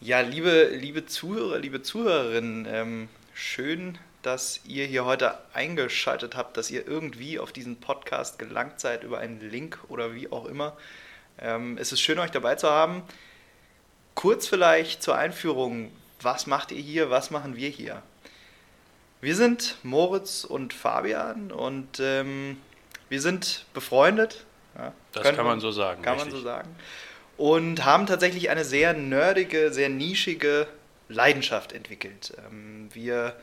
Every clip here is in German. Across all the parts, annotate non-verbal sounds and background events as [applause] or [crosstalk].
Ja, liebe, liebe Zuhörer, liebe Zuhörerinnen, ähm, schön, dass ihr hier heute eingeschaltet habt, dass ihr irgendwie auf diesen Podcast gelangt seid über einen Link oder wie auch immer. Ähm, es ist schön, euch dabei zu haben. Kurz vielleicht zur Einführung, was macht ihr hier, was machen wir hier? Wir sind Moritz und Fabian und ähm, wir sind befreundet. Ja, das kann man so sagen. Kann richtig. man so sagen. Und haben tatsächlich eine sehr nerdige, sehr nischige Leidenschaft entwickelt. Ähm, wir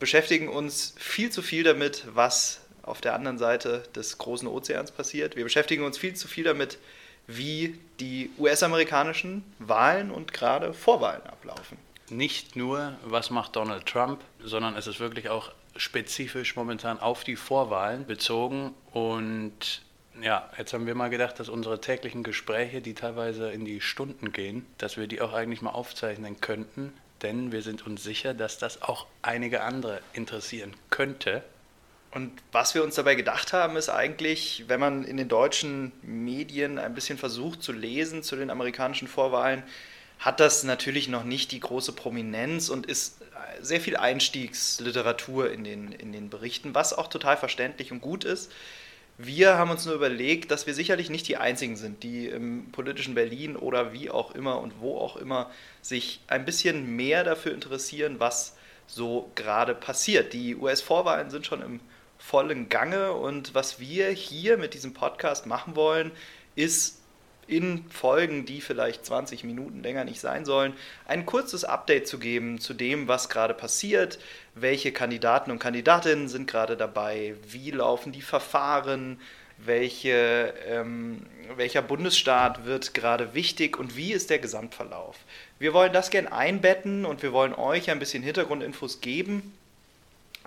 beschäftigen uns viel zu viel damit, was auf der anderen Seite des großen Ozeans passiert. Wir beschäftigen uns viel zu viel damit, wie die US-amerikanischen Wahlen und gerade Vorwahlen ablaufen. Nicht nur, was macht Donald Trump, sondern es ist wirklich auch spezifisch momentan auf die Vorwahlen bezogen. Und ja, jetzt haben wir mal gedacht, dass unsere täglichen Gespräche, die teilweise in die Stunden gehen, dass wir die auch eigentlich mal aufzeichnen könnten. Denn wir sind uns sicher, dass das auch einige andere interessieren könnte. Und was wir uns dabei gedacht haben, ist eigentlich, wenn man in den deutschen Medien ein bisschen versucht zu lesen zu den amerikanischen Vorwahlen, hat das natürlich noch nicht die große Prominenz und ist sehr viel Einstiegsliteratur in den, in den Berichten, was auch total verständlich und gut ist. Wir haben uns nur überlegt, dass wir sicherlich nicht die Einzigen sind, die im politischen Berlin oder wie auch immer und wo auch immer sich ein bisschen mehr dafür interessieren, was so gerade passiert. Die US-Vorwahlen sind schon im vollen Gange und was wir hier mit diesem Podcast machen wollen, ist in Folgen, die vielleicht 20 Minuten länger nicht sein sollen, ein kurzes Update zu geben zu dem, was gerade passiert, welche Kandidaten und Kandidatinnen sind gerade dabei, wie laufen die Verfahren, welche, ähm, welcher Bundesstaat wird gerade wichtig? Und wie ist der Gesamtverlauf. Wir wollen das gerne einbetten und wir wollen euch ein bisschen Hintergrundinfos geben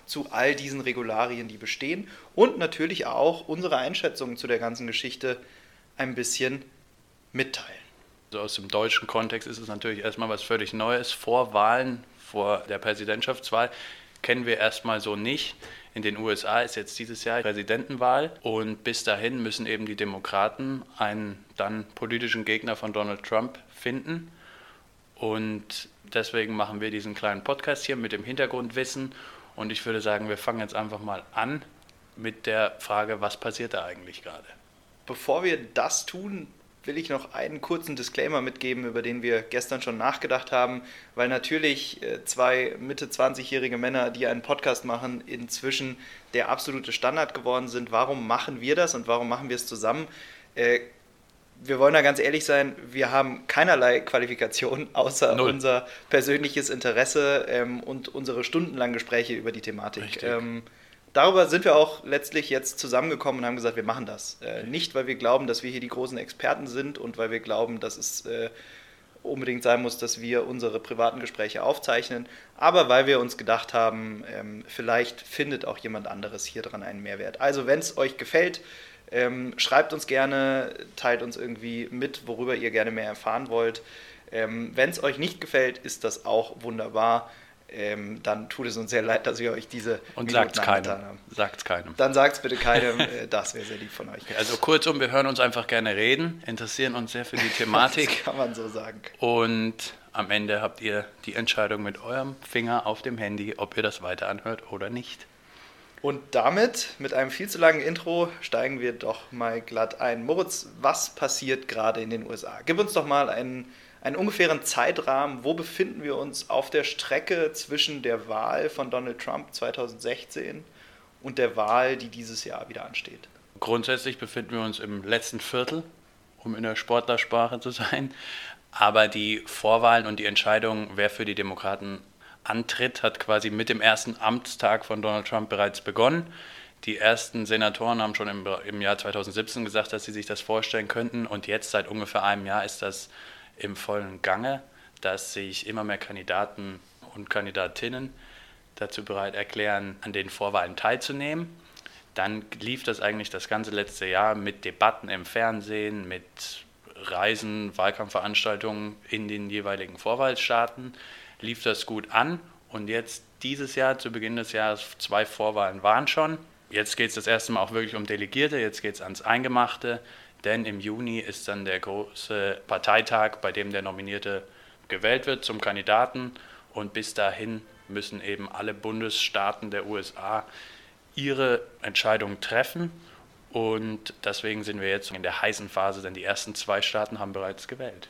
zu all diesen Regularien, die bestehen. Und natürlich auch unsere Einschätzungen zu der ganzen Geschichte ein bisschen mitteilen. Also aus dem deutschen Kontext ist es natürlich erstmal was völlig Neues. Vor Wahlen, vor der Präsidentschaftswahl kennen wir erstmal so nicht. In den USA ist jetzt dieses Jahr Präsidentenwahl und bis dahin müssen eben die Demokraten einen dann politischen Gegner von Donald Trump finden. Und deswegen machen wir diesen kleinen Podcast hier mit dem Hintergrundwissen. Und ich würde sagen, wir fangen jetzt einfach mal an mit der Frage, was passiert da eigentlich gerade? Bevor wir das tun, will ich noch einen kurzen Disclaimer mitgeben, über den wir gestern schon nachgedacht haben, weil natürlich äh, zwei Mitte 20-jährige Männer, die einen Podcast machen, inzwischen der absolute Standard geworden sind. Warum machen wir das und warum machen wir es zusammen? Äh, wir wollen da ganz ehrlich sein, wir haben keinerlei Qualifikation [laughs] außer Null. unser persönliches Interesse ähm, und unsere stundenlangen Gespräche über die Thematik. Ähm, darüber sind wir auch letztlich jetzt zusammengekommen und haben gesagt, wir machen das. Äh, nicht, weil wir glauben, dass wir hier die großen Experten sind und weil wir glauben, dass es äh, unbedingt sein muss, dass wir unsere privaten Gespräche aufzeichnen, aber weil wir uns gedacht haben, ähm, vielleicht findet auch jemand anderes hier dran einen Mehrwert. Also wenn es euch gefällt, ähm, schreibt uns gerne, teilt uns irgendwie mit, worüber ihr gerne mehr erfahren wollt. Ähm, wenn es euch nicht gefällt, ist das auch wunderbar ähm, dann tut es uns sehr leid, dass wir euch diese und sagt es keinem. Sagt keinem. Dann sagt es bitte keinem. [laughs] Äh, das wäre sehr lieb von euch. Also kurzum, wir hören uns einfach gerne reden, interessieren uns sehr für die [laughs] Thematik. das kann man so sagen. Und am Ende habt ihr die Entscheidung mit eurem Finger auf dem Handy, ob ihr das weiter anhört oder nicht. Und damit, mit einem viel zu langen Intro, steigen wir doch mal glatt ein. Moritz, was passiert gerade in den USA? Gib uns doch mal einen einen ungefähren Zeitrahmen, wo befinden wir uns auf der Strecke zwischen der Wahl von Donald Trump 2016 und der Wahl, die dieses Jahr wieder ansteht? Grundsätzlich befinden wir uns im letzten Viertel, um in der Sportlersprache zu sein. Aber die Vorwahlen und die Entscheidung, wer für die Demokraten antritt, hat quasi mit dem ersten Amtstag von Donald Trump bereits begonnen. Die ersten Senatoren haben schon im, im Jahr 2017 gesagt, dass sie sich das vorstellen könnten. Und jetzt, seit ungefähr einem Jahr, ist das im vollen Gange, dass sich immer mehr Kandidaten und Kandidatinnen dazu bereit erklären, an den Vorwahlen teilzunehmen. Dann lief das eigentlich das ganze letzte Jahr mit Debatten im Fernsehen, mit Reisen, Wahlkampfveranstaltungen in den jeweiligen Vorwahlstaaten. Lief das gut an und jetzt dieses Jahr, zu Beginn des Jahres, zwei Vorwahlen waren schon. Jetzt geht es das erste Mal auch wirklich um Delegierte, jetzt geht es ans Eingemachte denn im Juni ist dann der große Parteitag, bei dem der nominierte gewählt wird zum Kandidaten und bis dahin müssen eben alle Bundesstaaten der USA ihre Entscheidung treffen. Und deswegen sind wir jetzt in der heißen Phase, denn die ersten zwei Staaten haben bereits gewählt.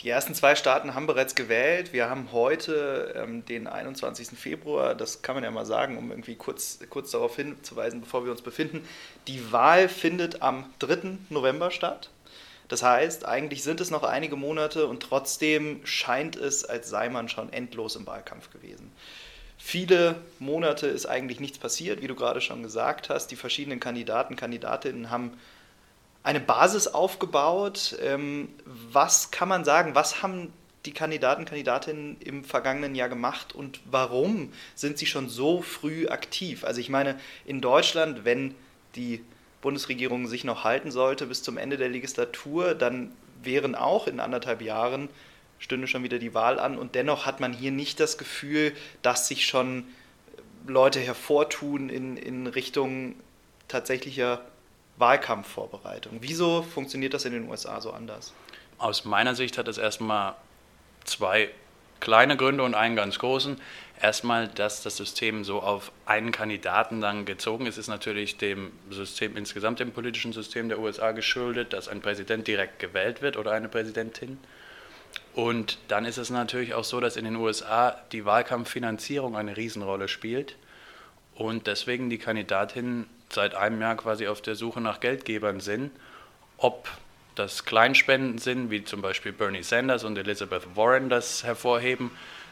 Die ersten zwei Staaten haben bereits gewählt. Wir haben heute ähm, den 21. Februar, das kann man ja mal sagen, um irgendwie kurz, kurz darauf hinzuweisen, bevor wir uns befinden. Die Wahl findet am 3. November statt. Das heißt, eigentlich sind es noch einige Monate und trotzdem scheint es, als sei man schon endlos im Wahlkampf gewesen. Viele Monate ist eigentlich nichts passiert, wie du gerade schon gesagt hast. Die verschiedenen Kandidaten, Kandidatinnen haben eine Basis aufgebaut. Ähm, was kann man sagen? Was haben die Kandidaten, Kandidatinnen im vergangenen Jahr gemacht und warum sind sie schon so früh aktiv? Also ich meine, in Deutschland, wenn die Bundesregierung sich noch halten sollte bis zum Ende der Legislatur, dann wären auch in anderthalb Jahren stünde schon wieder die Wahl an und dennoch hat man hier nicht das Gefühl, dass sich schon Leute hervortun in, in Richtung tatsächlicher Wahlkampfvorbereitung. Wieso funktioniert das in den USA so anders? Aus meiner Sicht hat es erstmal zwei kleine Gründe und einen ganz großen. Erstmal, dass das System so auf einen Kandidaten dann gezogen ist, ist natürlich dem System insgesamt, dem politischen System der USA geschuldet, dass ein Präsident direkt gewählt wird oder eine Präsidentin. Und dann ist es natürlich auch so, dass in den USA die Wahlkampffinanzierung eine Riesenrolle spielt und deswegen die Kandidatinnen seit einem Jahr quasi auf der Suche nach Geldgebern sind, ob das Kleinspenden sind, wie zum Beispiel Bernie Sanders und Elizabeth Warren das hervorheben,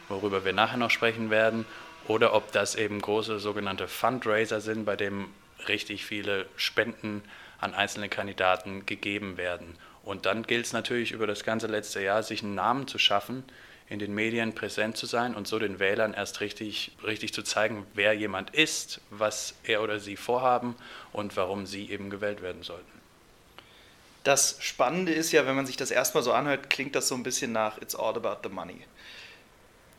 worüber wir nachher noch sprechen werden, oder ob das eben große sogenannte Fundraiser sind, bei denen richtig viele Spenden an einzelne Kandidaten gegeben werden. Und dann gilt es natürlich über das ganze letzte Jahr, sich einen Namen zu schaffen, in den Medien präsent zu sein und so den Wählern erst richtig, richtig zu zeigen, wer jemand ist, was er oder sie vorhaben und warum sie eben gewählt werden sollten. Das Spannende ist ja, wenn man sich das erstmal so anhört, klingt das so ein bisschen nach It's all about the money.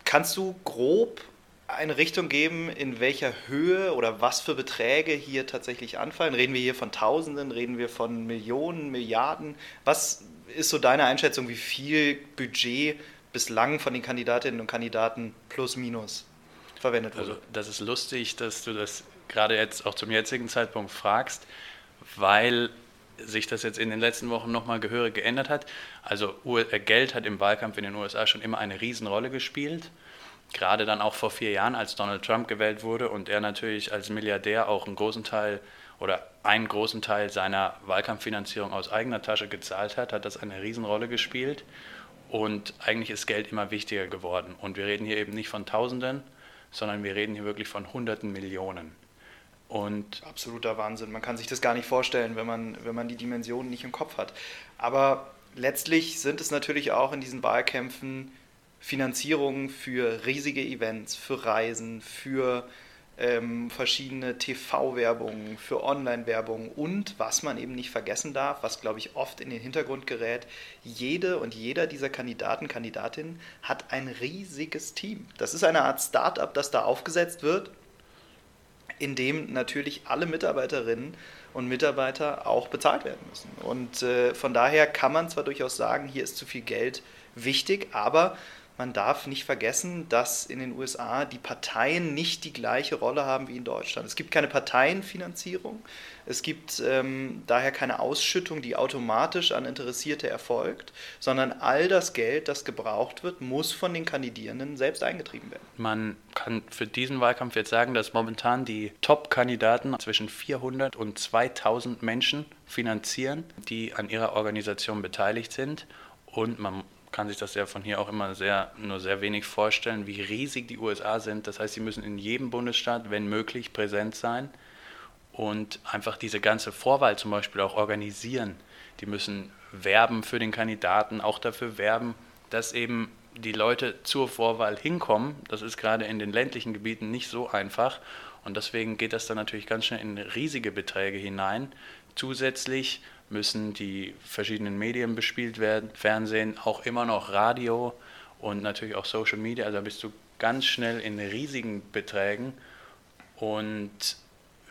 Kannst du grob eine Richtung geben, in welcher Höhe oder was für Beträge hier tatsächlich anfallen? Reden wir hier von Tausenden, reden wir von Millionen, Milliarden? Was ist so deine Einschätzung, wie viel Budget bislang von den Kandidatinnen und Kandidaten plus minus verwendet wurde? Also das ist lustig, dass du das gerade jetzt auch zum jetzigen Zeitpunkt fragst, weil sich das jetzt in den letzten Wochen nochmal gehörig geändert hat. Also äh, Geld hat im Wahlkampf in den USA schon immer eine Riesenrolle gespielt. Gerade dann auch vor vier Jahren, als Donald Trump gewählt wurde und er natürlich als Milliardär auch einen großen Teil oder einen großen Teil seiner Wahlkampffinanzierung aus eigener Tasche gezahlt hat, hat das eine Riesenrolle gespielt. Und eigentlich ist Geld immer wichtiger geworden. Und wir reden hier eben nicht von Tausenden, sondern wir reden hier wirklich von Hunderten Millionen. Und Absoluter Wahnsinn. Man kann sich das gar nicht vorstellen, wenn man, wenn man die Dimensionen nicht im Kopf hat. Aber letztlich sind es natürlich auch in diesen Wahlkämpfen Finanzierungen für riesige Events, für Reisen, für ähm, verschiedene TV-Werbungen, für Online-Werbung und was man eben nicht vergessen darf, was glaube ich oft in den Hintergrund gerät, jede und jeder dieser Kandidaten, Kandidatinnen hat ein riesiges Team. Das ist eine Art Start-up, das da aufgesetzt wird in dem natürlich alle Mitarbeiterinnen und Mitarbeiter auch bezahlt werden müssen. Und äh, von daher kann man zwar durchaus sagen, hier ist zu viel Geld wichtig, aber man darf nicht vergessen, dass in den USA die Parteien nicht die gleiche Rolle haben wie in Deutschland. Es gibt keine Parteienfinanzierung, es gibt ähm, daher keine Ausschüttung, die automatisch an Interessierte erfolgt, sondern all das Geld, das gebraucht wird, muss von den Kandidierenden selbst eingetrieben werden. Man kann für diesen Wahlkampf jetzt sagen, dass momentan die Top-Kandidaten zwischen 400 und 2000 Menschen finanzieren, die an ihrer Organisation beteiligt sind. Und man kann sich das ja von hier auch immer sehr, nur sehr wenig vorstellen, wie riesig die USA sind. Das heißt, sie müssen in jedem Bundesstaat, wenn möglich, präsent sein und einfach diese ganze Vorwahl zum Beispiel auch organisieren. Die müssen werben für den Kandidaten, auch dafür werben, dass eben die Leute zur Vorwahl hinkommen. Das ist gerade in den ländlichen Gebieten nicht so einfach. Und deswegen geht das dann natürlich ganz schnell in riesige Beträge hinein. Zusätzlich müssen die verschiedenen Medien bespielt werden, Fernsehen, auch immer noch Radio und natürlich auch Social Media. Also da bist du ganz schnell in riesigen Beträgen. Und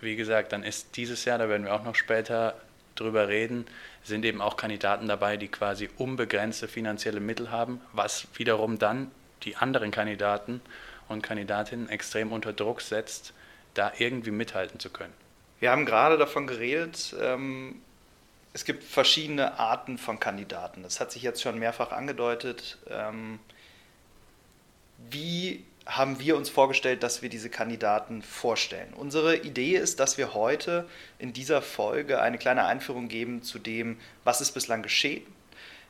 wie gesagt, dann ist dieses Jahr, da werden wir auch noch später drüber reden, sind eben auch Kandidaten dabei, die quasi unbegrenzte finanzielle Mittel haben, was wiederum dann die anderen Kandidaten und Kandidatinnen extrem unter Druck setzt, da irgendwie mithalten zu können. Wir haben gerade davon geredet, ähm, es gibt verschiedene Arten von Kandidaten. Das hat sich jetzt schon mehrfach angedeutet. Ähm, wie haben wir uns vorgestellt, dass wir diese Kandidaten vorstellen. Unsere Idee ist, dass wir heute in dieser Folge eine kleine Einführung geben zu dem, was ist bislang geschehen,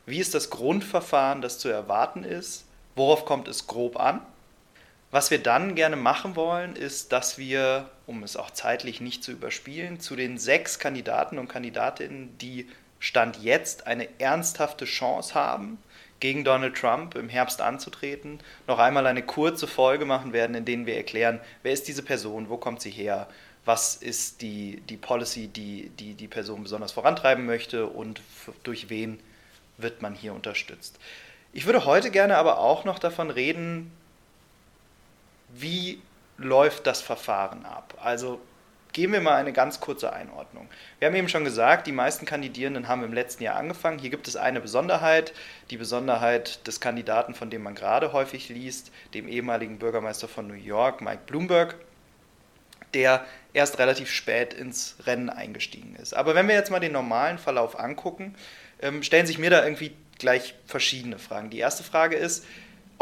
wie ist das Grundverfahren, das zu erwarten ist, worauf kommt es grob an. Was wir dann gerne machen wollen, ist, dass wir, um es auch zeitlich nicht zu überspielen, zu den sechs Kandidaten und Kandidatinnen, die Stand jetzt eine ernsthafte Chance haben, gegen Donald Trump im Herbst anzutreten, noch einmal eine kurze Folge machen werden, in denen wir erklären, wer ist diese Person, wo kommt sie her, was ist die, die Policy, die, die die Person besonders vorantreiben möchte und durch wen wird man hier unterstützt. Ich würde heute gerne aber auch noch davon reden, wie läuft das Verfahren ab. Also Geben wir mal eine ganz kurze Einordnung. Wir haben eben schon gesagt, die meisten Kandidierenden haben im letzten Jahr angefangen. Hier gibt es eine Besonderheit, die Besonderheit des Kandidaten, von dem man gerade häufig liest, dem ehemaligen Bürgermeister von New York, Mike Bloomberg, der erst relativ spät ins Rennen eingestiegen ist. Aber wenn wir jetzt mal den normalen Verlauf angucken, ähm, stellen sich mir da irgendwie gleich verschiedene Fragen. Die erste Frage ist,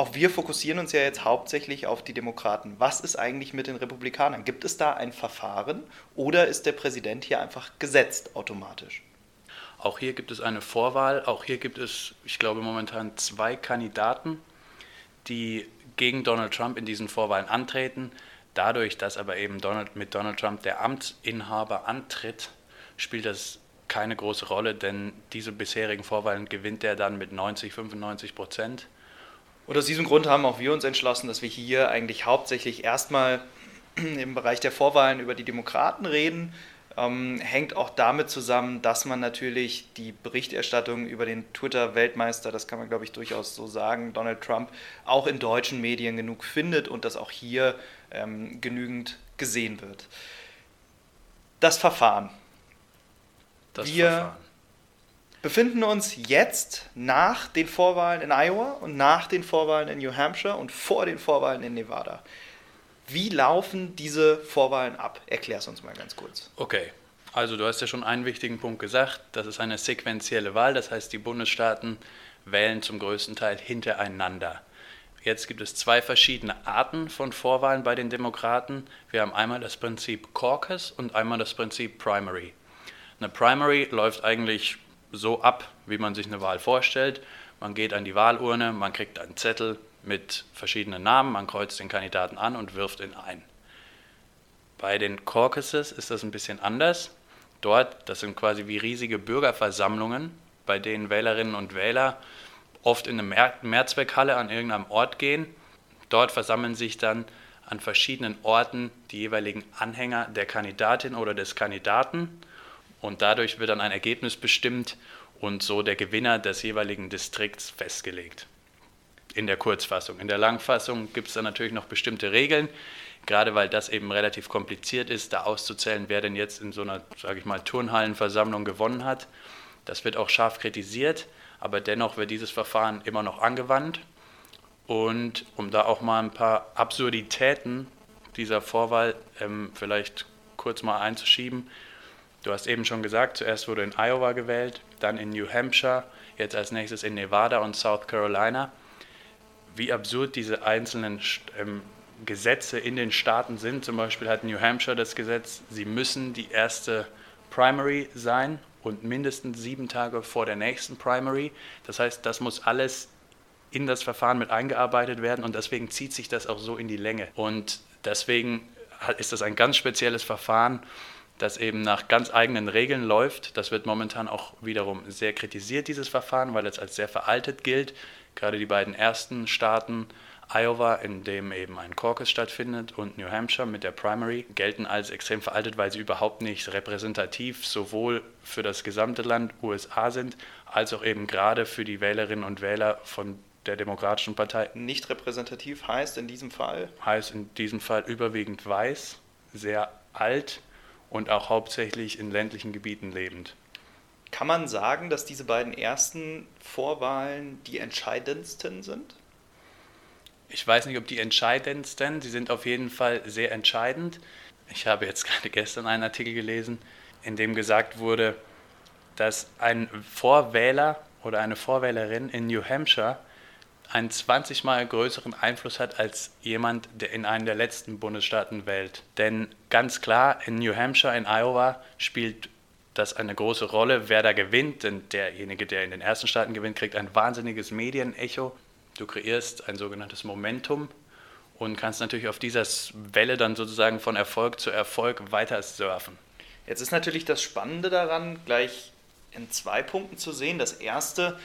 auch wir fokussieren uns ja jetzt hauptsächlich auf die Demokraten. Was ist eigentlich mit den Republikanern? Gibt es da ein Verfahren oder ist der Präsident hier einfach gesetzt automatisch? Auch hier gibt es eine Vorwahl. Auch hier gibt es, ich glaube, momentan zwei Kandidaten, die gegen Donald Trump in diesen Vorwahlen antreten. Dadurch, dass aber eben Donald, mit Donald Trump der Amtsinhaber antritt, spielt das keine große Rolle, denn diese bisherigen Vorwahlen gewinnt er dann mit 90, 95 Prozent. Und aus diesem Grund haben auch wir uns entschlossen, dass wir hier eigentlich hauptsächlich erstmal [clears throat] im Bereich der Vorwahlen über die Demokraten reden. Ähm, hängt auch damit zusammen, dass man natürlich die Berichterstattung über den Twitter-Weltmeister, das kann man glaube ich durchaus so sagen, Donald Trump, auch in deutschen Medien genug findet und dass auch hier ähm, genügend gesehen wird. Das Verfahren. Das wir Verfahren befinden uns jetzt nach den Vorwahlen in Iowa und nach den Vorwahlen in New Hampshire und vor den Vorwahlen in Nevada. Wie laufen diese Vorwahlen ab? Erklär es uns mal ganz kurz. Okay, also du hast ja schon einen wichtigen Punkt gesagt. Das ist eine sequentielle Wahl, das heißt, die Bundesstaaten wählen zum größten Teil hintereinander. Jetzt gibt es zwei verschiedene Arten von Vorwahlen bei den Demokraten. Wir haben einmal das Prinzip Caucus und einmal das Prinzip Primary. Eine Primary läuft eigentlich so ab, wie man sich eine Wahl vorstellt. Man geht an die Wahlurne, man kriegt einen Zettel mit verschiedenen Namen, man kreuzt den Kandidaten an und wirft ihn ein. Bei den Caucuses ist das ein bisschen anders. Dort, das sind quasi wie riesige Bürgerversammlungen, bei denen Wählerinnen und Wähler oft in eine Mehrzweckhalle an irgendeinem Ort gehen. Dort versammeln sich dann an verschiedenen Orten die jeweiligen Anhänger der Kandidatin oder des Kandidaten und dadurch wird dann ein Ergebnis bestimmt und so der Gewinner des jeweiligen Distrikts festgelegt. In der Kurzfassung. In der Langfassung gibt es dann natürlich noch bestimmte Regeln, gerade weil das eben relativ kompliziert ist, da auszuzählen, wer denn jetzt in so einer, sage ich mal, Turnhallenversammlung gewonnen hat. Das wird auch scharf kritisiert, aber dennoch wird dieses Verfahren immer noch angewandt. Und um da auch mal ein paar Absurditäten dieser Vorwahl ähm, vielleicht kurz mal einzuschieben, Du hast eben schon gesagt, zuerst wurde in Iowa gewählt, dann in New Hampshire, jetzt als nächstes in Nevada und South Carolina. Wie absurd diese einzelnen ähm, Gesetze in den Staaten sind. Zum Beispiel hat New Hampshire das Gesetz, sie müssen die erste Primary sein und mindestens sieben Tage vor der nächsten Primary. Das heißt, das muss alles in das Verfahren mit eingearbeitet werden und deswegen zieht sich das auch so in die Länge. Und deswegen ist das ein ganz spezielles Verfahren das eben nach ganz eigenen Regeln läuft. Das wird momentan auch wiederum sehr kritisiert, dieses Verfahren, weil es als sehr veraltet gilt. Gerade die beiden ersten Staaten, Iowa, in dem eben ein Caucus stattfindet, und New Hampshire mit der Primary, gelten als extrem veraltet, weil sie überhaupt nicht repräsentativ sowohl für das gesamte Land USA sind, als auch eben gerade für die Wählerinnen und Wähler von der Demokratischen Partei. Nicht repräsentativ heißt in diesem Fall? Heißt in diesem Fall überwiegend weiß, sehr alt und auch hauptsächlich in ländlichen Gebieten lebend. Kann man sagen, dass diese beiden ersten Vorwahlen die entscheidendsten sind? Ich weiß nicht, ob die entscheidendsten, sie sind auf jeden Fall sehr entscheidend. Ich habe jetzt [laughs] gerade gestern einen Artikel gelesen, in dem gesagt wurde, dass ein Vorwähler oder eine Vorwählerin in New Hampshire einen 20 mal größeren Einfluss hat als jemand, der in einem der letzten Bundesstaaten wählt. Denn ganz klar, in New Hampshire, in Iowa spielt das eine große Rolle, wer da gewinnt. Denn derjenige, der in den ersten Staaten gewinnt, kriegt ein wahnsinniges Medienecho. Du kreierst ein sogenanntes Momentum und kannst natürlich auf dieser Welle dann sozusagen von Erfolg zu Erfolg weiter surfen. Jetzt ist natürlich das Spannende daran, gleich in zwei Punkten zu sehen. Das erste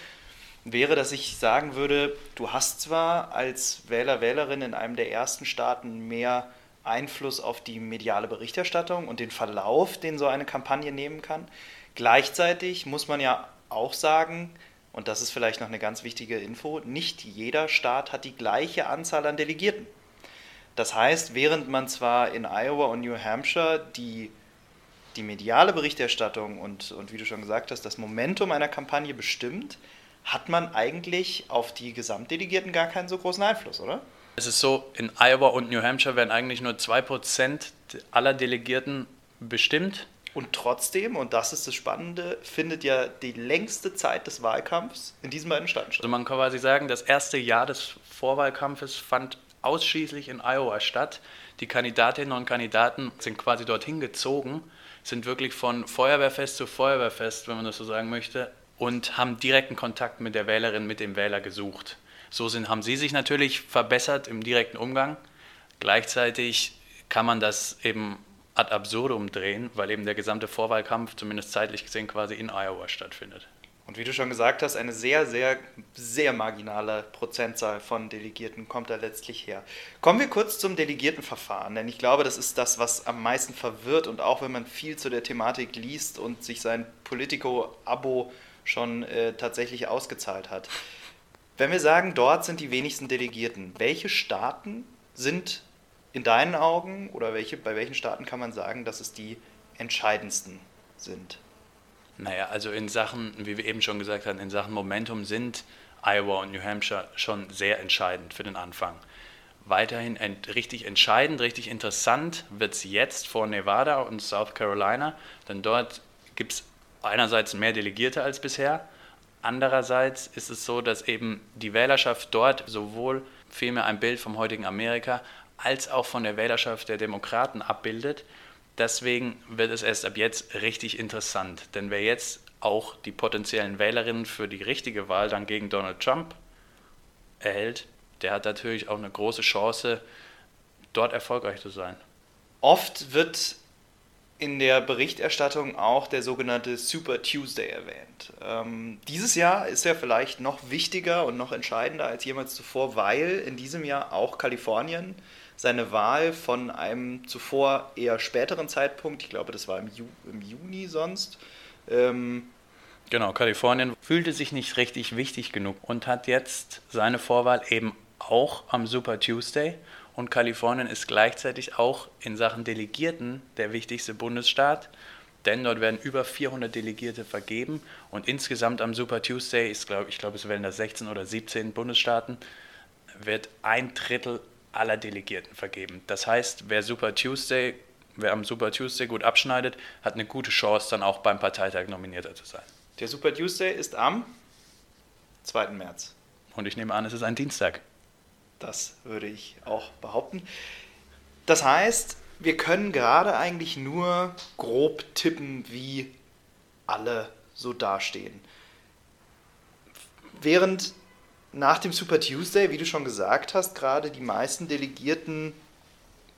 wäre, dass ich sagen würde, du hast zwar als Wähler, Wählerin in einem der ersten Staaten mehr Einfluss auf die mediale Berichterstattung und den Verlauf, den so eine Kampagne nehmen kann. Gleichzeitig muss man ja auch sagen, und das ist vielleicht noch eine ganz wichtige Info, nicht jeder Staat hat die gleiche Anzahl an Delegierten. Das heißt, während man zwar in Iowa und New Hampshire die, die mediale Berichterstattung und, und wie du schon gesagt hast, das Momentum einer Kampagne bestimmt, hat man eigentlich auf die Gesamtdelegierten gar keinen so großen Einfluss, oder? Es ist so, in Iowa und New Hampshire werden eigentlich nur 2% aller Delegierten bestimmt. Und trotzdem, und das ist das Spannende, findet ja die längste Zeit des Wahlkampfs in diesen beiden Staaten statt. Also man kann quasi sagen, das erste Jahr des Vorwahlkampfes fand ausschließlich in Iowa statt. Die Kandidatinnen und Kandidaten sind quasi dorthin gezogen, sind wirklich von Feuerwehrfest zu Feuerwehrfest, wenn man das so sagen möchte, und haben direkten Kontakt mit der Wählerin, mit dem Wähler gesucht. So sind, haben sie sich natürlich verbessert im direkten Umgang. Gleichzeitig kann man das eben ad absurdum drehen, weil eben der gesamte Vorwahlkampf, zumindest zeitlich gesehen, quasi in Iowa stattfindet. Und wie du schon gesagt hast, eine sehr, sehr, sehr marginale Prozentzahl von Delegierten kommt da letztlich her. Kommen wir kurz zum Delegiertenverfahren, denn ich glaube, das ist das, was am meisten verwirrt und auch wenn man viel zu der Thematik liest und sich sein Politico-Abo schon äh, tatsächlich ausgezahlt hat. Wenn wir sagen, dort sind die wenigsten Delegierten, welche Staaten sind in deinen Augen oder welche, bei welchen Staaten kann man sagen, dass es die entscheidendsten sind? Naja, also in Sachen, wie wir eben schon gesagt haben, in Sachen Momentum sind Iowa und New Hampshire schon sehr entscheidend für den Anfang. Weiterhin ent richtig entscheidend, richtig interessant wird es jetzt vor Nevada und South Carolina, denn dort gibt es einerseits mehr Delegierte als bisher, andererseits ist es so, dass eben die Wählerschaft dort sowohl vielmehr ein Bild vom heutigen Amerika als auch von der Wählerschaft der Demokraten abbildet. Deswegen wird es erst ab jetzt richtig interessant, denn wer jetzt auch die potenziellen Wählerinnen für die richtige Wahl dann gegen Donald Trump erhält, der hat natürlich auch eine große Chance, dort erfolgreich zu sein. Oft wird in der Berichterstattung auch der sogenannte Super Tuesday erwähnt. Ähm, dieses Jahr ist er vielleicht noch wichtiger und noch entscheidender als jemals zuvor, weil in diesem Jahr auch Kalifornien seine Wahl von einem zuvor eher späteren Zeitpunkt, ich glaube, das war im, Ju im Juni sonst, ähm, Genau, Kalifornien fühlte sich nicht richtig wichtig genug und hat jetzt seine Vorwahl eben auch am Super Tuesday und Kalifornien ist gleichzeitig auch in Sachen Delegierten der wichtigste Bundesstaat, denn dort werden über 400 Delegierte vergeben und insgesamt am Super Tuesday, ist, glaub, ich glaube, es werden da 16 oder 17 Bundesstaaten, wird ein Drittel aller Delegierten vergeben. Das heißt, wer Super Tuesday, wer am Super Tuesday gut abschneidet, hat eine gute Chance, dann auch beim Parteitag nominierter zu sein. Der Super Tuesday ist am 2. März. Und ich nehme an, es ist ein Dienstag. Das würde ich auch behaupten. Das heißt, wir können gerade eigentlich nur grob tippen, wie alle so dastehen. Während nach dem Super Tuesday, wie du schon gesagt hast, gerade die meisten Delegierten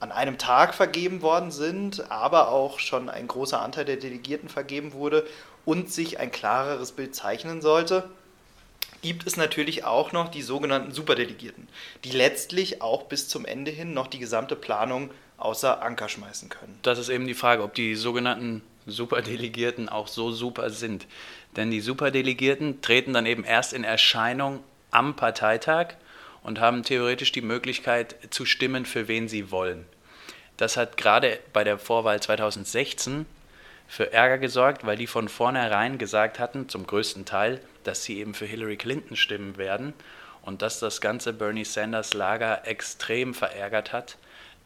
an einem Tag vergeben worden sind, aber auch schon ein großer Anteil der Delegierten vergeben wurde und sich ein klareres Bild zeichnen sollte, gibt es natürlich auch noch die sogenannten Superdelegierten, die letztlich auch bis zum Ende hin noch die gesamte Planung außer Anker schmeißen können. Das ist eben die Frage, ob die sogenannten Superdelegierten auch so super sind. Denn die Superdelegierten treten dann eben erst in Erscheinung am Parteitag und haben theoretisch die Möglichkeit zu stimmen, für wen sie wollen. Das hat gerade bei der Vorwahl 2016 für Ärger gesorgt, weil die von vornherein gesagt hatten, zum größten Teil, dass sie eben für Hillary Clinton stimmen werden und dass das ganze Bernie Sanders Lager extrem verärgert hat,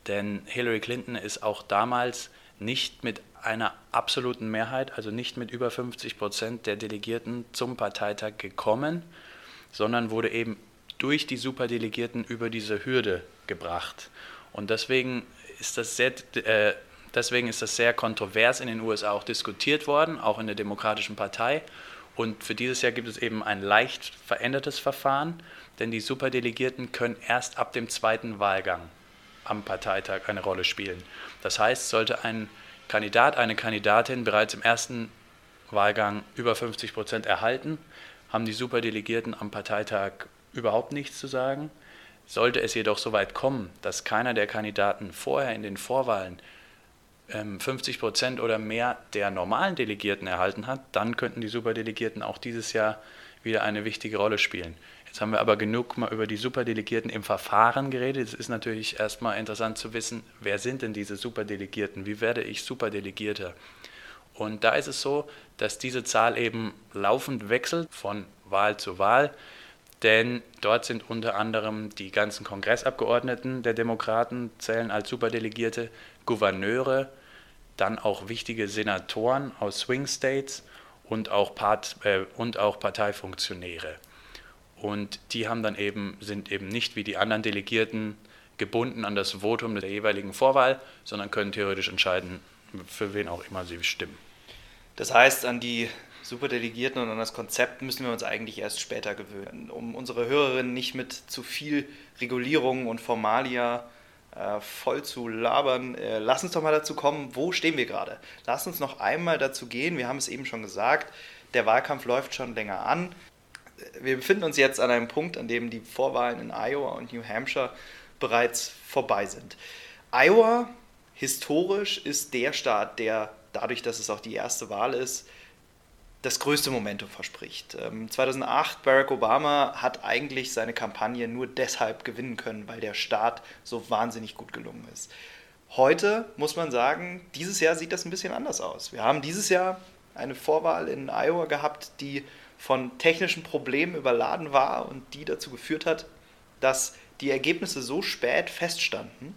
denn Hillary Clinton ist auch damals nicht mit einer absoluten Mehrheit, also nicht mit über 50 Prozent der Delegierten zum Parteitag gekommen, sondern wurde eben durch die Superdelegierten über diese Hürde gebracht. Und deswegen ist das sehr, äh, deswegen ist das sehr kontrovers in den USA auch diskutiert worden, auch in der Demokratischen Partei. Und für dieses Jahr gibt es eben ein leicht verändertes Verfahren, denn die Superdelegierten können erst ab dem zweiten Wahlgang am Parteitag eine Rolle spielen. Das heißt, sollte ein Kandidat, eine Kandidatin bereits im ersten Wahlgang über 50 Prozent erhalten, haben die Superdelegierten am Parteitag überhaupt nichts zu sagen. Sollte es jedoch so weit kommen, dass keiner der Kandidaten vorher in den Vorwahlen 50 ähm, Prozent oder mehr der normalen Delegierten erhalten hat, dann könnten die Superdelegierten auch dieses Jahr wieder eine wichtige Rolle spielen. Jetzt haben wir aber genug mal über die Superdelegierten im Verfahren geredet. Es ist natürlich erstmal interessant zu wissen, wer sind denn diese Superdelegierten? Wie werde ich Superdelegierter? Und da ist es so, dass diese Zahl eben laufend wechselt von Wahl zu Wahl, denn dort sind unter anderem die ganzen Kongressabgeordneten der Demokraten zählen als Superdelegierte, Gouverneure, dann auch wichtige Senatoren aus Swing States und auch, Part, äh, und auch Parteifunktionäre. Und die haben dann eben, sind eben nicht wie die anderen Delegierten gebunden an das Votum der jeweiligen Vorwahl, sondern können theoretisch entscheiden, für wen auch immer sie stimmen. Das heißt, an die Superdelegierten und an das Konzept müssen wir uns eigentlich erst später gewöhnen, um unsere Hörerinnen nicht mit zu viel Regulierung und Formalia äh, voll zu labern. Äh, lass uns doch mal dazu kommen, wo stehen wir gerade? Lass uns noch einmal dazu gehen. Wir haben es eben schon gesagt, der Wahlkampf läuft schon länger an wir befinden uns jetzt an einem Punkt, an dem die Vorwahlen in Iowa und New Hampshire bereits vorbei sind. Iowa historisch ist der Staat, der dadurch, dass es auch die erste Wahl ist, das größte Momentum verspricht. 2008 ähm, Barack Obama hat eigentlich seine Kampagne nur deshalb gewinnen können, weil der Staat so wahnsinnig gut gelungen ist. Heute muss man sagen, dieses Jahr sieht das ein bisschen anders aus. Wir haben dieses Jahr eine Vorwahl in Iowa gehabt, die von technischen Problemen überladen war und die dazu geführt hat, dass die Ergebnisse so spät feststanden,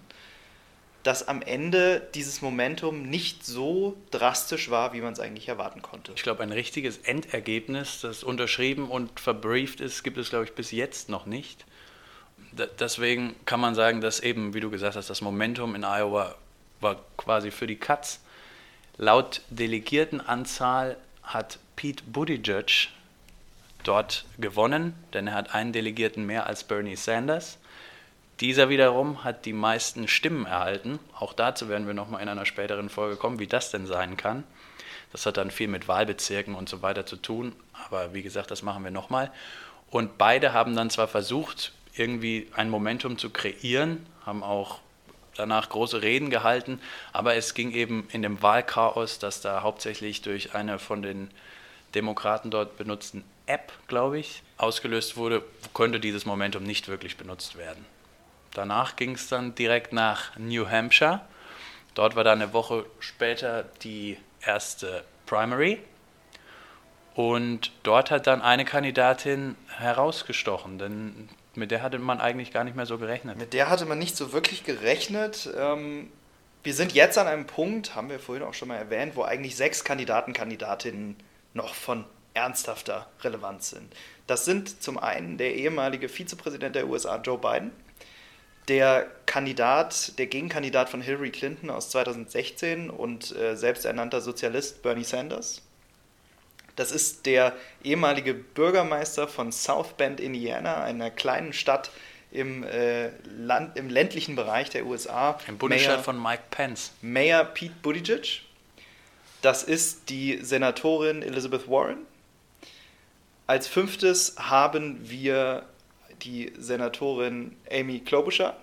dass am Ende dieses Momentum nicht so drastisch war, wie man es eigentlich erwarten konnte. Ich glaube, ein richtiges Endergebnis, das unterschrieben und verbrieft ist, gibt es, glaube ich, bis jetzt noch nicht. deswegen kann man sagen, dass eben, wie du gesagt hast, das Momentum in Iowa war quasi für die Katz. Laut Delegiertenanzahl hat Pete Buttigieg dort gewonnen, denn er hat einen Delegierten mehr als Bernie Sanders. Dieser wiederum hat die meisten Stimmen erhalten. Auch dazu werden wir nochmal in einer späteren Folge kommen, wie das denn sein kann. Das hat dann viel mit Wahlbezirken und so weiter zu tun, aber wie gesagt, das machen wir nochmal. Und beide haben dann zwar versucht, irgendwie ein Momentum zu kreieren, haben auch danach große Reden gehalten, aber es ging eben in dem Wahlchaos, das da hauptsächlich durch eine von den Demokraten dort benutzten App, glaube ich, ausgelöst wurde, konnte dieses Momentum nicht wirklich benutzt werden. Danach ging es dann direkt nach New Hampshire. Dort war dann eine Woche später die erste Primary. Und dort hat dann eine Kandidatin herausgestochen, denn mit der hatte man eigentlich gar nicht mehr so gerechnet. Mit der hatte man nicht so wirklich gerechnet. Ähm, wir sind jetzt an einem Punkt, haben wir vorhin auch schon mal erwähnt, wo eigentlich sechs Kandidaten, Kandidatinnen noch von ernsthafter Relevanz sind. Das sind zum einen der ehemalige Vizepräsident der USA Joe Biden, der Kandidat, der Gegenkandidat von Hillary Clinton aus 2016 und äh, selbsternannter Sozialist Bernie Sanders. Das ist der ehemalige Bürgermeister von South Bend, Indiana, einer kleinen Stadt im, äh, Land, im ländlichen Bereich der USA. Im Bundesstaat Mayor, von Mike Pence. Mayor Pete Buttigieg. Das ist die Senatorin Elizabeth Warren. Als fünftes haben wir die Senatorin Amy Klobuchar.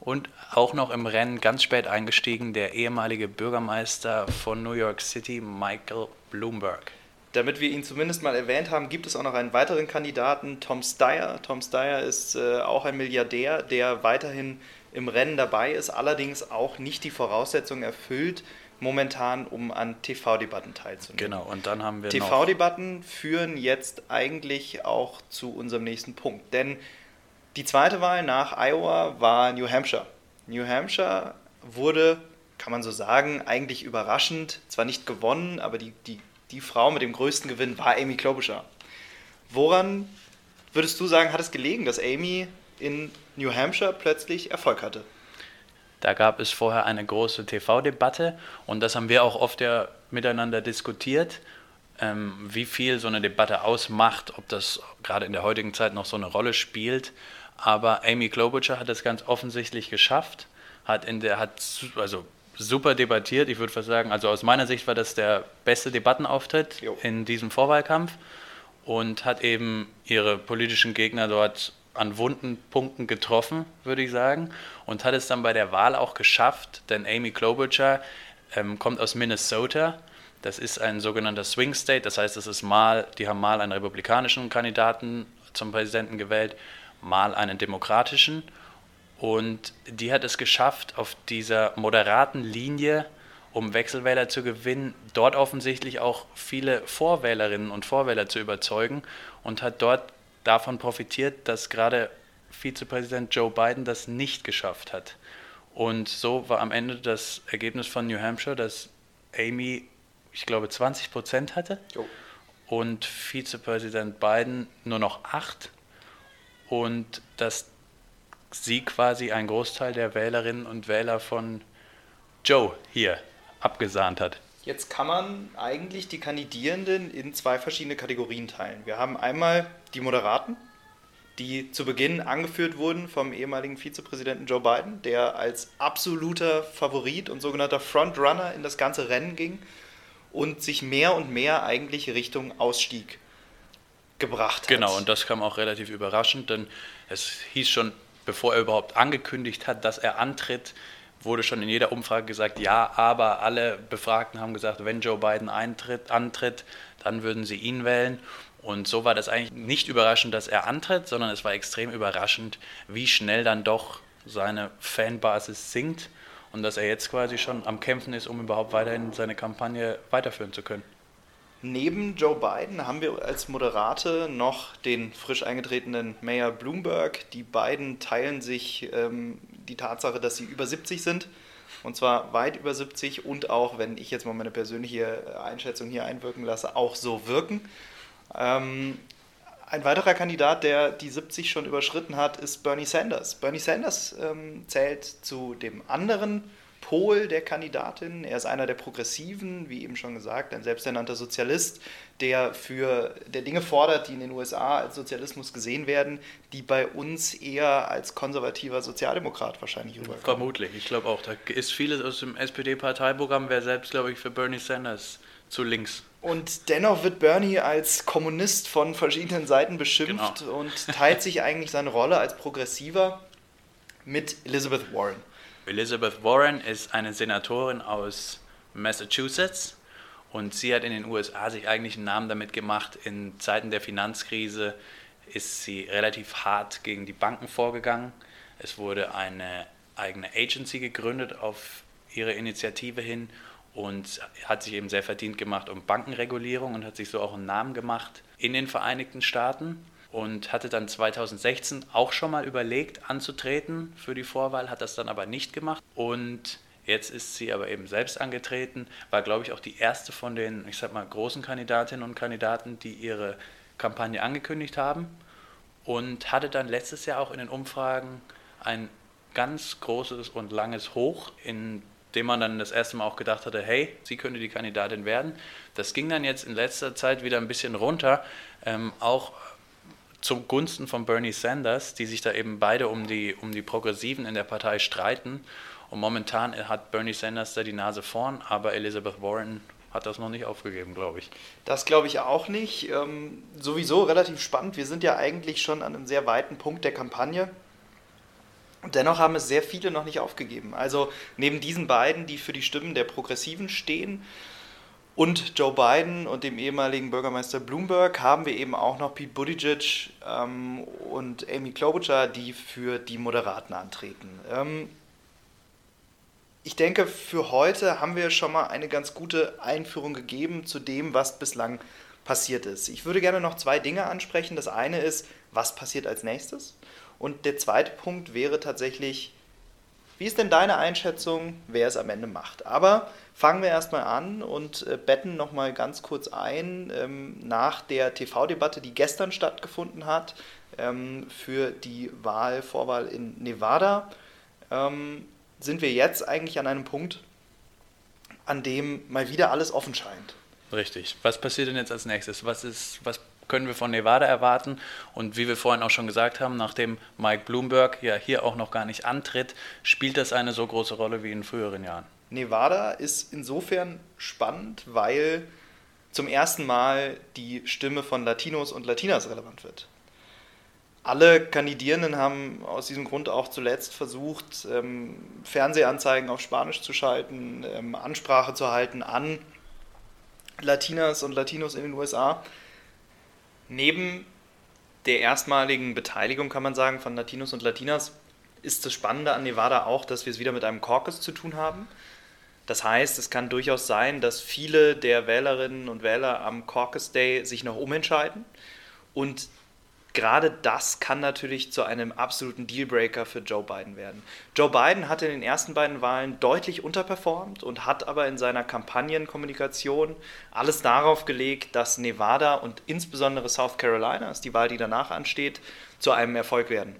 Und auch noch im Rennen ganz spät eingestiegen der ehemalige Bürgermeister von New York City, Michael Bloomberg. Damit wir ihn zumindest mal erwähnt haben, gibt es auch noch einen weiteren Kandidaten, Tom Steyer. Tom Steyer ist äh, auch ein Milliardär, der weiterhin im Rennen dabei ist, allerdings auch nicht die Voraussetzungen erfüllt, momentan, um an TV-Debatten teilzunehmen. Genau, und dann haben wir TV-Debatten führen jetzt eigentlich auch zu unserem nächsten Punkt. Denn die zweite Wahl nach Iowa war New Hampshire. New Hampshire wurde, kann man so sagen, eigentlich überraschend, zwar nicht gewonnen, aber die, die, die Frau mit dem größten Gewinn war Amy Klobuchar. Woran würdest du sagen, hat es gelegen, dass Amy in New Hampshire plötzlich Erfolg hatte? Da gab es vorher eine große TV-Debatte und das haben wir auch oft ja miteinander diskutiert, ähm, wie viel so eine Debatte ausmacht, ob das gerade in der heutigen Zeit noch so eine Rolle spielt. Aber Amy Klobuchar hat es ganz offensichtlich geschafft, hat in der hat also super debattiert. Ich würde fast sagen, also aus meiner Sicht war das der beste Debattenauftritt jo. in diesem Vorwahlkampf und hat eben ihre politischen Gegner dort an wunden Punkten getroffen, würde ich sagen, und hat es dann bei der Wahl auch geschafft, denn Amy Klobuchar ähm, kommt aus Minnesota. Das ist ein sogenannter Swing State, das heißt, es ist mal, die haben mal einen republikanischen Kandidaten zum Präsidenten gewählt, mal einen demokratischen. Und die hat es geschafft, auf dieser moderaten Linie, um Wechselwähler zu gewinnen, dort offensichtlich auch viele Vorwählerinnen und Vorwähler zu überzeugen und hat dort davon profitiert, dass gerade Vizepräsident Joe Biden das nicht geschafft hat. Und so war am Ende das Ergebnis von New Hampshire, dass Amy, ich glaube, 20 Prozent hatte jo. und Vizepräsident Biden nur noch acht und dass sie quasi einen Großteil der Wählerinnen und Wähler von Joe hier abgesahnt hat. Jetzt kann man eigentlich die Kandidierenden in zwei verschiedene Kategorien teilen. Wir haben einmal die Moderaten, die zu Beginn angeführt wurden vom ehemaligen Vizepräsidenten Joe Biden, der als absoluter Favorit und sogenannter Frontrunner in das ganze Rennen ging und sich mehr und mehr eigentlich Richtung Ausstieg gebracht hat. Genau, und das kam auch relativ überraschend, denn es hieß schon, bevor er überhaupt angekündigt hat, dass er antritt, wurde schon in jeder Umfrage gesagt, ja, aber alle Befragten haben gesagt, wenn Joe Biden eintritt, antritt, dann würden sie ihn wählen. Und so war das eigentlich nicht überraschend, dass er antritt, sondern es war extrem überraschend, wie schnell dann doch seine Fanbasis sinkt und dass er jetzt quasi schon am Kämpfen ist, um überhaupt weiterhin seine Kampagne weiterführen zu können. Neben Joe Biden haben wir als Moderate noch den frisch eingetretenen Mayor Bloomberg. Die beiden teilen sich ähm, die Tatsache, dass sie über 70 sind. Und zwar weit über 70 und auch, wenn ich jetzt mal meine persönliche Einschätzung hier einwirken lasse, auch so wirken. Ähm, ein weiterer Kandidat, der die 70 schon überschritten hat, ist Bernie Sanders. Bernie Sanders ähm, zählt zu dem anderen Pol der Kandidatin. Er ist einer der Progressiven, wie eben schon gesagt, ein selbsternannter Sozialist, der für der Dinge fordert, die in den USA als Sozialismus gesehen werden, die bei uns eher als konservativer Sozialdemokrat wahrscheinlich rüberkommen. Vermutlich, ich glaube auch. Da ist vieles aus dem SPD-Parteiprogramm, wäre selbst, glaube ich, für Bernie Sanders zu links. Und dennoch wird Bernie als Kommunist von verschiedenen Seiten beschimpft genau. und teilt sich eigentlich seine Rolle als Progressiver mit Elizabeth Warren. Elizabeth Warren ist eine Senatorin aus Massachusetts und sie hat in den USA sich eigentlich einen Namen damit gemacht. In Zeiten der Finanzkrise ist sie relativ hart gegen die Banken vorgegangen. Es wurde eine eigene Agency gegründet auf ihre Initiative hin und hat sich eben sehr verdient gemacht um Bankenregulierung und hat sich so auch einen Namen gemacht in den Vereinigten Staaten und hatte dann 2016 auch schon mal überlegt anzutreten für die Vorwahl, hat das dann aber nicht gemacht und jetzt ist sie aber eben selbst angetreten, war glaube ich auch die erste von den, ich sag mal, großen Kandidatinnen und Kandidaten, die ihre Kampagne angekündigt haben und hatte dann letztes Jahr auch in den Umfragen ein ganz großes und langes Hoch, in dem man dann das erste Mal auch gedacht hatte, hey, sie könnte die Kandidatin werden. Das ging dann jetzt in letzter Zeit wieder ein bisschen runter, ähm, auch zugunsten von Bernie Sanders, die sich da eben beide um die, um die Progressiven in der Partei streiten. Und momentan hat Bernie Sanders da die Nase vorn, aber Elizabeth Warren hat das noch nicht aufgegeben, glaube ich. Das glaube ich auch nicht. Ähm, sowieso relativ spannend. Wir sind ja eigentlich schon an einem sehr weiten Punkt der Kampagne. Und dennoch haben es sehr viele noch nicht aufgegeben. Also neben diesen beiden, die für die Stimmen der Progressiven stehen, und Joe Biden und dem ehemaligen Bürgermeister Bloomberg haben wir eben auch noch Pete Buttigieg ähm, und Amy Klobuchar, die für die Moderaten antreten. Ähm, ich denke, für heute haben wir schon mal eine ganz gute Einführung gegeben zu dem, was bislang passiert ist. Ich würde gerne noch zwei Dinge ansprechen. Das eine ist, was passiert als nächstes? Und der zweite Punkt wäre tatsächlich, wie ist denn deine Einschätzung, wer es am Ende macht? Aber fangen wir erstmal an und äh, betten nochmal ganz kurz ein ähm, nach der TV-Debatte, die gestern stattgefunden hat ähm, für die Wahl, Vorwahl in Nevada. Ähm, sind wir jetzt eigentlich an einem Punkt, an dem mal wieder alles offen scheint. Richtig. Was passiert denn jetzt als nächstes? Was, ist, was können wir von Nevada erwarten? Und wie wir vorhin auch schon gesagt haben, nachdem Mike Bloomberg ja hier auch noch gar nicht antritt, spielt das eine so große Rolle wie in früheren Jahren? Nevada ist insofern spannend, weil zum ersten Mal die Stimme von Latinos und Latinas relevant wird. Alle Kandidierenden haben aus diesem Grund auch zuletzt versucht, ähm, Fernsehanzeigen auf Spanisch zu schalten, ähm, Ansprache zu halten an Latinas und Latinos in den USA. Neben der erstmaligen Beteiligung, kann man sagen, von Latinos und Latinas ist das Spannende an Nevada auch, dass wir es wieder mit einem Caucus zu tun haben. Das heißt, es kann durchaus sein, dass viele der Wählerinnen und Wähler am Caucus Day sich noch umentscheiden und gerade das kann natürlich zu einem absoluten Dealbreaker für Joe Biden werden. Joe Biden hat in den ersten beiden Wahlen deutlich unterperformt und hat aber in seiner Kampagnenkommunikation alles darauf gelegt, dass Nevada und insbesondere South Carolina, ist die Wahl, die danach ansteht, zu einem Erfolg werden.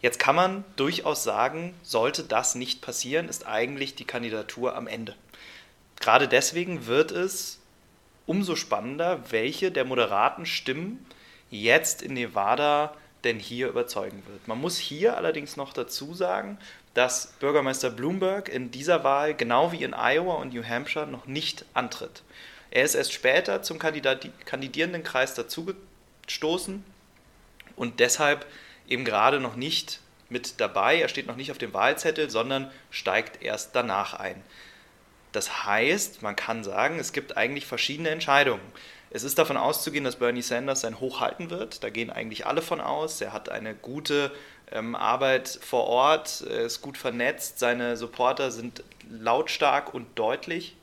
Jetzt kann man durchaus sagen, sollte das nicht passieren, ist eigentlich die Kandidatur am Ende. Gerade deswegen wird es umso spannender, welche der moderaten Stimmen jetzt in Nevada denn hier überzeugen wird. Man muss hier allerdings noch dazu sagen, dass Bürgermeister Bloomberg in dieser Wahl, genau wie in Iowa und New Hampshire, noch nicht antritt. Er ist erst später zum Kandidierendenkreis dazugestoßen und deshalb eben gerade noch nicht mit dabei. Er steht noch nicht auf dem Wahlzettel, sondern steigt erst danach ein. Das heißt, man kann sagen, es gibt eigentlich verschiedene Entscheidungen. Es ist davon auszugehen, dass Bernie Sanders sein Hoch halten wird. Da gehen eigentlich alle von aus. Er hat eine gute ähm, Arbeit vor Ort, er ist gut vernetzt, seine Supporter sind lautstark und deutlich.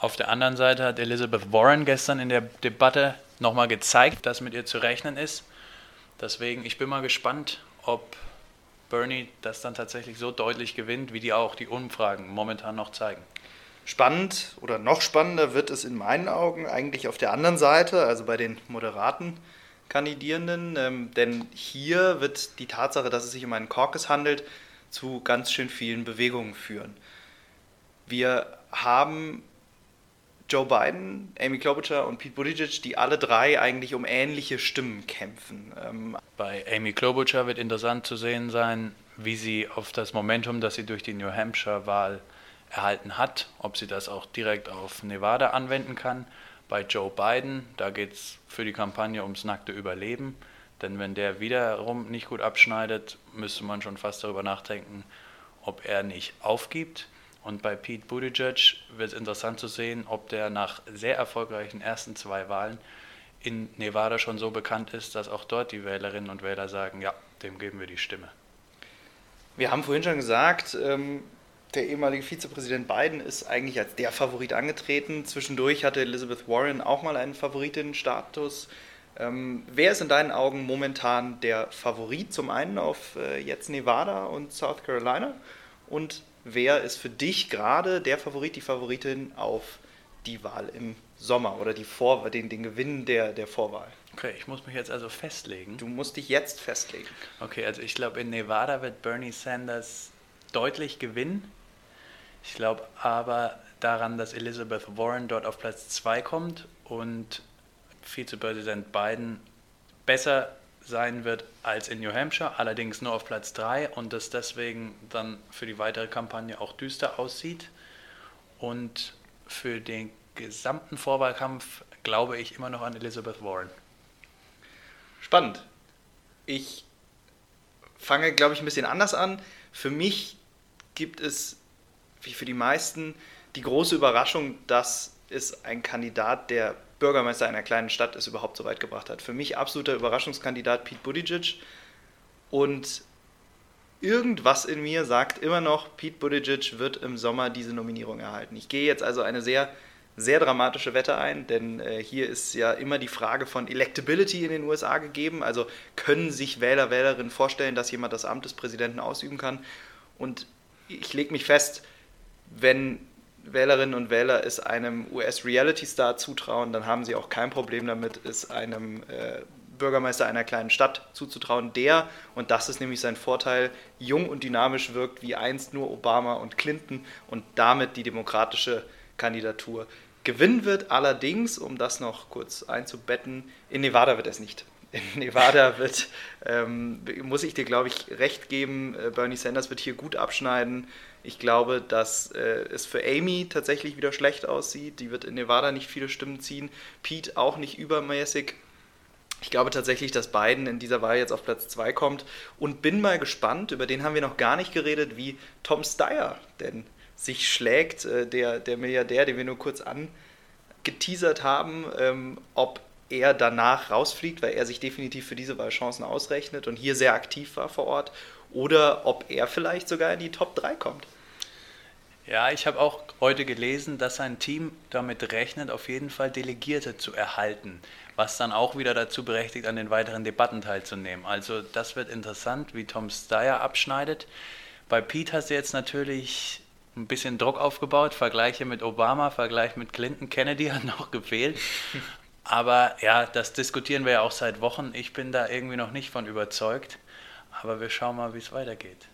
Auf der anderen Seite hat Elizabeth Warren gestern in der Debatte nochmal gezeigt, dass mit ihr zu rechnen ist. Deswegen, ich bin mal gespannt, ob Bernie das dann tatsächlich so deutlich gewinnt, wie die auch die Umfragen momentan noch zeigen. Spannend oder noch spannender wird es in meinen Augen eigentlich auf der anderen Seite, also bei den moderaten Kandidierenden, ähm, denn hier wird die Tatsache, dass es sich um einen Caucus handelt, zu ganz schön vielen Bewegungen führen. Wir haben Joe Biden, Amy Klobuchar und Pete Buttigieg, die alle drei eigentlich um ähnliche Stimmen kämpfen. Ähm, Bei Amy Klobuchar wird interessant zu sehen sein, wie sie auf das Momentum, das sie durch die New Hampshire-Wahl erhalten hat, ob sie das auch direkt auf Nevada anwenden kann. Bei Joe Biden, da geht es für die Kampagne ums nackte Überleben. Denn wenn der wiederum nicht gut abschneidet, müsste man schon fast darüber nachdenken, ob er nicht aufgibt. Und bei Pete Buttigieg wird es interessant zu sehen, ob der nach sehr erfolgreichen ersten zwei Wahlen in Nevada schon so bekannt ist, dass auch dort die Wählerinnen und Wähler sagen, ja, dem geben wir die Stimme. Wir haben vorhin schon gesagt, ähm, der ehemalige Vizepräsident Biden ist eigentlich als der Favorit angetreten. Zwischendurch hatte Elizabeth Warren auch mal einen Favoritenstatus. Ähm, wer ist in deinen Augen momentan der Favorit? Zum einen auf äh, jetzt Nevada und South Carolina und wer ist für dich gerade der Favorit, die Favoritin auf die Wahl im Sommer oder die Vor den, den Gewinn der, der Vorwahl? Okay, ich muss mich jetzt also festlegen. Du musst dich jetzt festlegen. Okay, also ich glaube, in Nevada wird Bernie Sanders deutlich gewinnen. Ich glaube aber daran, dass Elizabeth Warren dort auf Platz 2 kommt und Vizepräsident Biden besser sein wird als in New Hampshire, allerdings nur auf Platz 3 und das deswegen dann für die weitere Kampagne auch düster aussieht. Und für den gesamten Vorwahlkampf glaube ich immer noch an Elizabeth Warren. Spannend. Ich fange, glaube ich, ein bisschen anders an. Für mich gibt es, wie für die meisten, die große Überraschung, dass es ein Kandidat der Bürgermeister einer kleinen Stadt es überhaupt so weit gebracht hat. Für mich absoluter Überraschungskandidat Pete Buttigieg. Und irgendwas in mir sagt immer noch, Pete Buttigieg wird im Sommer diese Nominierung erhalten. Ich gehe jetzt also eine sehr, sehr dramatische Wette ein, denn äh, hier ist ja immer die Frage von Electability in den USA gegeben. Also können sich Wähler, Wählerinnen vorstellen, dass jemand das Amt des Präsidenten ausüben kann? Und ich lege mich fest, wenn Wählerinnen und Wähler es einem US-Reality-Star zutrauen, dann haben sie auch kein Problem damit, es einem äh, Bürgermeister einer kleinen Stadt zuzutrauen, der, und das ist nämlich sein Vorteil, jung und dynamisch wirkt wie einst nur Obama und Clinton und damit die demokratische Kandidatur gewinnen wird. Allerdings, um das noch kurz einzubetten, in Nevada wird es nicht. In Nevada [laughs] wird, ähm, muss ich dir, glaube ich, recht geben, äh, Bernie Sanders wird hier gut abschneiden. Ich glaube, dass äh, es für Amy tatsächlich wieder schlecht aussieht. Die wird in Nevada nicht viele Stimmen ziehen. Pete auch nicht übermäßig. Ich glaube tatsächlich, dass Biden in dieser Wahl jetzt auf Platz 2 kommt und bin mal gespannt, über den haben wir noch gar nicht geredet, wie Tom Steyer denn sich schlägt, äh, der, der Milliardär, den wir nur kurz angeteasert haben, ähm, ob er danach rausfliegt, weil er sich definitiv für diese Wahl Chancen ausrechnet und hier sehr aktiv war vor Ort, oder ob er vielleicht sogar in die Top 3 kommt. Ja, ich habe auch heute gelesen, dass sein Team damit rechnet, auf jeden Fall Delegierte zu erhalten, was dann auch wieder dazu berechtigt, an den weiteren Debatten teilzunehmen. Also das wird interessant, wie Tom Steyer abschneidet. Bei Pete hast du jetzt natürlich ein bisschen Druck aufgebaut, Vergleiche mit Obama, Vergleich mit Clinton, Kennedy [laughs] hat noch gefehlt. Aber ja, das diskutieren wir ja auch seit Wochen. Ich bin da irgendwie noch nicht von überzeugt. Aber wir schauen mal, wie es weitergeht.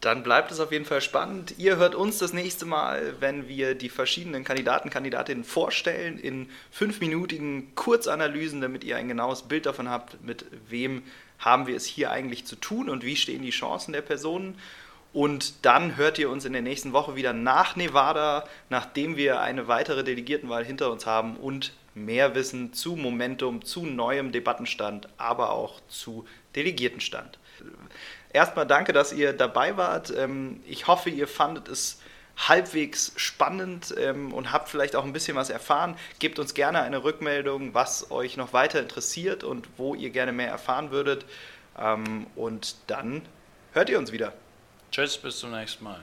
Dann bleibt es auf jeden Fall spannend. Ihr hört uns das nächste Mal, wenn wir die verschiedenen Kandidaten, Kandidatinnen vorstellen in fünfminütigen Kurzanalysen, damit ihr ein genaues Bild davon habt, mit wem haben wir es hier eigentlich zu tun und wie stehen die Chancen der Personen. Und dann hört ihr uns in der nächsten Woche wieder nach Nevada, nachdem wir eine weitere Delegiertenwahl hinter uns haben und mehr Wissen zu Momentum, zu neuem Debattenstand, aber auch zu Delegiertenstand erstmal danke, dass ihr dabei wart. Ähm, ich hoffe, ihr fandet es halbwegs spannend ähm, und habt vielleicht auch ein bisschen was erfahren. Gebt uns gerne eine Rückmeldung, was euch noch weiter interessiert und wo ihr gerne mehr erfahren würdet. Ähm, und dann hört ihr uns wieder. Tschüss, bis zum nächsten Mal.